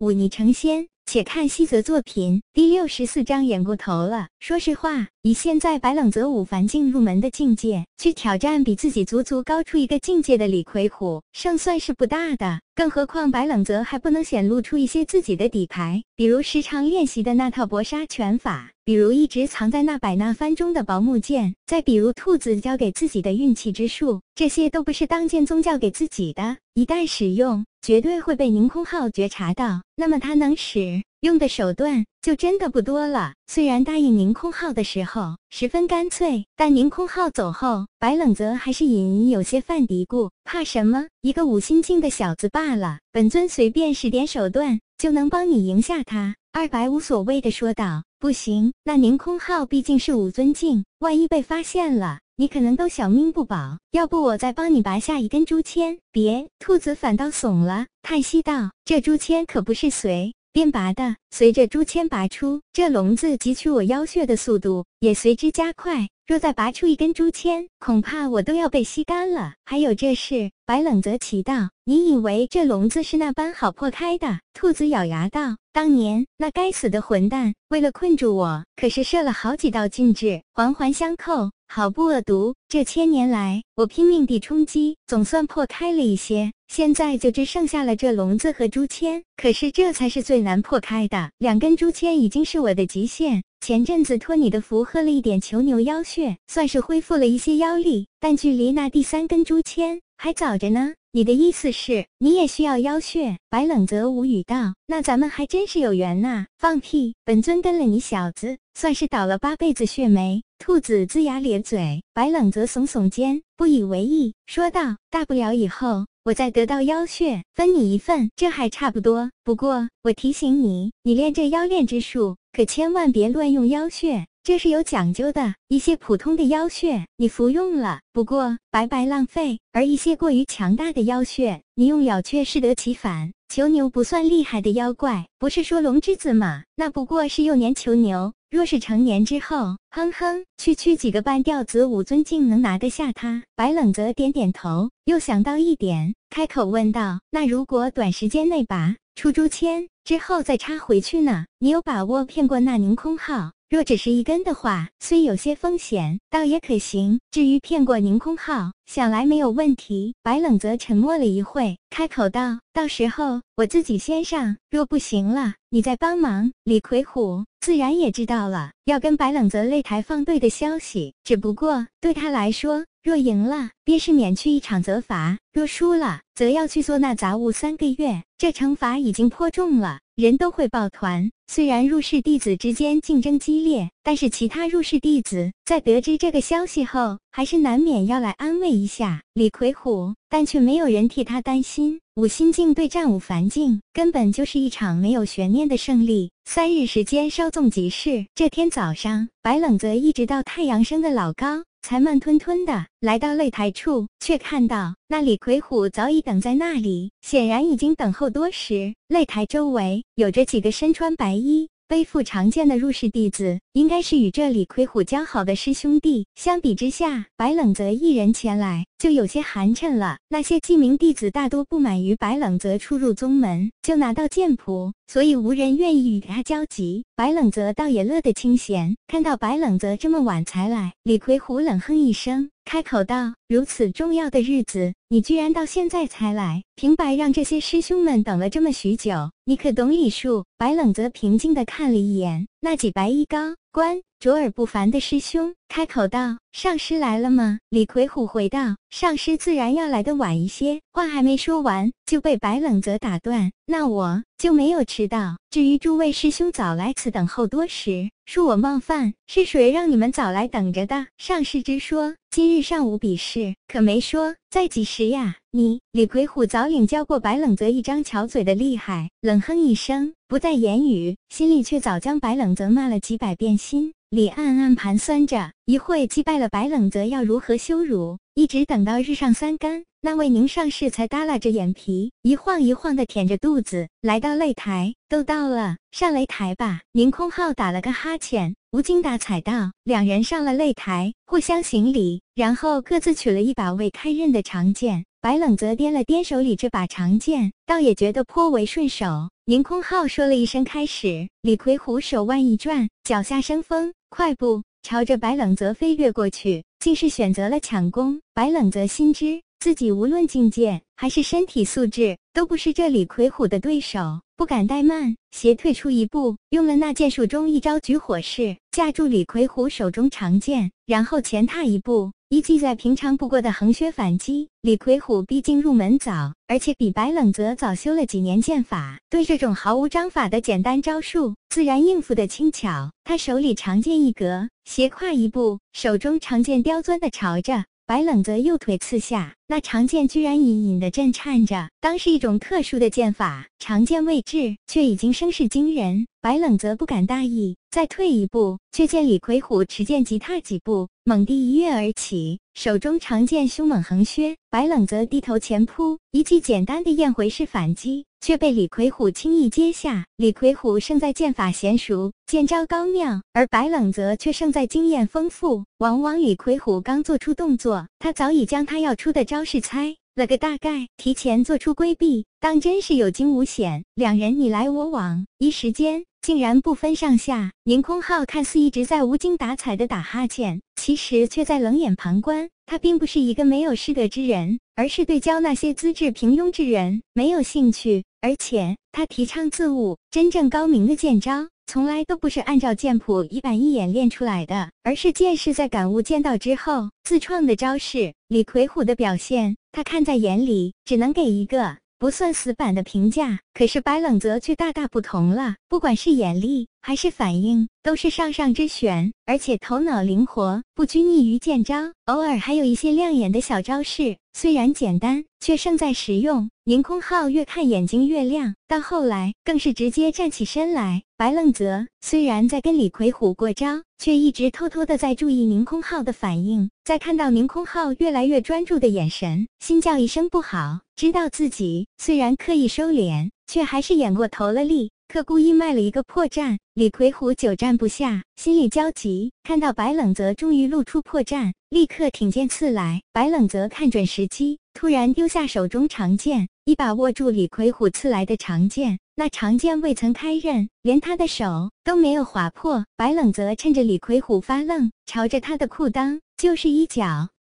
舞霓成仙。且看西泽作品第六十四章演过头了。说实话，以现在白冷泽武凡境入门的境界，去挑战比自己足足高出一个境界的李逵虎，胜算是不大的。更何况白冷泽还不能显露出一些自己的底牌，比如时常练习的那套搏杀拳法，比如一直藏在那百纳幡中的薄木剑，再比如兔子教给自己的运气之术，这些都不是当剑宗教给自己的。一旦使用，绝对会被宁空浩觉察到，那么他能使用的手段就真的不多了。虽然答应宁空浩的时候十分干脆，但宁空浩走后，白冷泽还是隐隐有些犯嘀咕。怕什么？一个五心境的小子罢了，本尊随便使点手段就能帮你赢下他。二白无所谓的说道：“不行，那宁空浩毕竟是五尊境，万一被发现了，你可能都小命不保。要不我再帮你拔下一根竹签？”别，兔子反倒怂了，叹息道：“这竹签可不是随。”便拔的，随着竹签拔出，这笼子汲取我妖血的速度也随之加快。若再拔出一根竹签，恐怕我都要被吸干了。还有这事，白冷泽奇道：“你以为这笼子是那般好破开的？”兔子咬牙道：“当年那该死的混蛋，为了困住我，可是设了好几道禁制，环环相扣，好不恶毒。这千年来，我拼命地冲击，总算破开了一些。”现在就只剩下了这笼子和竹签，可是这才是最难破开的。两根竹签已经是我的极限。前阵子托你的福，喝了一点囚牛妖血，算是恢复了一些妖力，但距离那第三根竹签还早着呢。你的意思是，你也需要妖血？白冷泽无语道：“那咱们还真是有缘呐！”放屁！本尊跟了你小子，算是倒了八辈子血霉。兔子龇牙咧嘴，白冷泽耸耸肩，不以为意，说道：“大不了以后。”我再得到妖血，分你一份，这还差不多。不过我提醒你，你练这妖炼之术，可千万别乱用妖血，这是有讲究的。一些普通的妖血，你服用了，不过白白浪费；而一些过于强大的妖血，你用了却适得其反。囚牛不算厉害的妖怪，不是说龙之子吗？那不过是幼年囚牛。若是成年之后，哼哼，区区几个半吊子武尊竟能拿得下他？白冷泽点点头，又想到一点，开口问道：“那如果短时间内拔出诛签之后再插回去呢？你有把握骗过那宁空号？”若只是一根的话，虽有些风险，倒也可行。至于骗过宁空浩，想来没有问题。白冷泽沉默了一会，开口道：“到时候我自己先上，若不行了，你再帮忙。”李魁虎自然也知道了要跟白冷泽擂台放对的消息，只不过对他来说，若赢了便是免去一场责罚，若输了则要去做那杂物三个月。这惩罚已经颇重了，人都会抱团。虽然入室弟子之间竞争激烈，但是其他入室弟子在得知这个消息后，还是难免要来安慰一下李魁虎，但却没有人替他担心。五心境对战五凡境，根本就是一场没有悬念的胜利。三日时间稍纵即逝。这天早上，白冷泽一直到太阳升的老高。才慢吞吞的来到擂台处，却看到那李魁虎早已等在那里，显然已经等候多时。擂台周围有着几个身穿白衣。背负长剑的入室弟子，应该是与这李魁虎交好的师兄弟。相比之下，白冷泽一人前来就有些寒碜了。那些记名弟子大多不满于白冷泽初入宗门就拿到剑谱，所以无人愿意与他交集。白冷泽倒也乐得清闲，看到白冷泽这么晚才来，李魁虎冷哼一声。开口道：“如此重要的日子，你居然到现在才来，平白让这些师兄们等了这么许久，你可懂礼数？”白冷泽平静地看了一眼那几白衣高观。卓尔不凡的师兄开口道：“上师来了吗？”李魁虎回道：“上师自然要来的晚一些。”话还没说完，就被白冷泽打断：“那我就没有迟到。至于诸位师兄早来此等候多时，恕我冒犯，是谁让你们早来等着的？”上师之说，今日上午比试，可没说在几时呀？你李魁虎早领教过白冷泽一张巧嘴的厉害，冷哼一声，不再言语，心里却早将白冷泽骂了几百遍心。李暗暗盘算着，一会击败了白冷泽要如何羞辱，一直等到日上三竿，那位宁上士才耷拉着眼皮，一晃一晃的舔着肚子来到擂台。都到了，上擂台吧。宁空浩打了个哈欠，无精打采道。两人上了擂台，互相行礼，然后各自取了一把未开刃的长剑，白冷泽掂了掂手里这把长剑，倒也觉得颇为顺手。凌空浩说了一声“开始”，李逵虎手腕一转，脚下生风，快步朝着白冷泽飞跃过去，竟是选择了抢攻。白冷泽心知自己无论境界还是身体素质，都不是这李逵虎的对手，不敢怠慢，斜退出一步，用了那剑术中一招举火式，架住李逵虎手中长剑，然后前踏一步。一记在平常不过的横削反击，李魁虎毕竟入门早，而且比白冷泽早修了几年剑法，对这种毫无章法的简单招数，自然应付的轻巧。他手里长剑一格，斜跨一步，手中长剑刁钻的朝着白冷泽右腿刺下，那长剑居然隐隐的震颤着，当是一种特殊的剑法。长剑未至，却已经声势惊人。白冷泽不敢大意，再退一步，却见李逵虎持剑急踏几步，猛地一跃而起，手中长剑凶猛横削。白冷泽低头前扑，一记简单的燕回式反击，却被李逵虎轻易接下。李逵虎胜在剑法娴熟，剑招高妙，而白冷泽却胜在经验丰富。往往李逵虎刚做出动作，他早已将他要出的招都是猜。了个大概，提前做出规避，当真是有惊无险。两人你来我往，一时间竟然不分上下。宁空浩看似一直在无精打采的打哈欠，其实却在冷眼旁观。他并不是一个没有师德之人，而是对教那些资质平庸之人没有兴趣。而且他提倡自悟，真正高明的剑招。从来都不是按照剑谱一板一眼练出来的，而是剑士在感悟剑道之后自创的招式。李魁虎的表现，他看在眼里，只能给一个不算死板的评价。可是白冷泽却大大不同了，不管是眼力还是反应，都是上上之选，而且头脑灵活，不拘泥于剑招，偶尔还有一些亮眼的小招式。虽然简单，却胜在实用。凌空浩越看眼睛越亮，到后来更是直接站起身来。白冷泽虽然在跟李逵虎过招，却一直偷偷的在注意宁空浩的反应。在看到宁空浩越来越专注的眼神，心叫一声不好，知道自己虽然刻意收敛，却还是演过头了力。可故意卖了一个破绽，李逵虎久战不下，心里焦急。看到白冷泽终于露出破绽，立刻挺剑刺来。白冷泽看准时机，突然丢下手中长剑，一把握住李逵虎刺来的长剑。那长剑未曾开刃，连他的手都没有划破。白冷泽趁着李逵虎发愣，朝着他的裤裆就是一脚。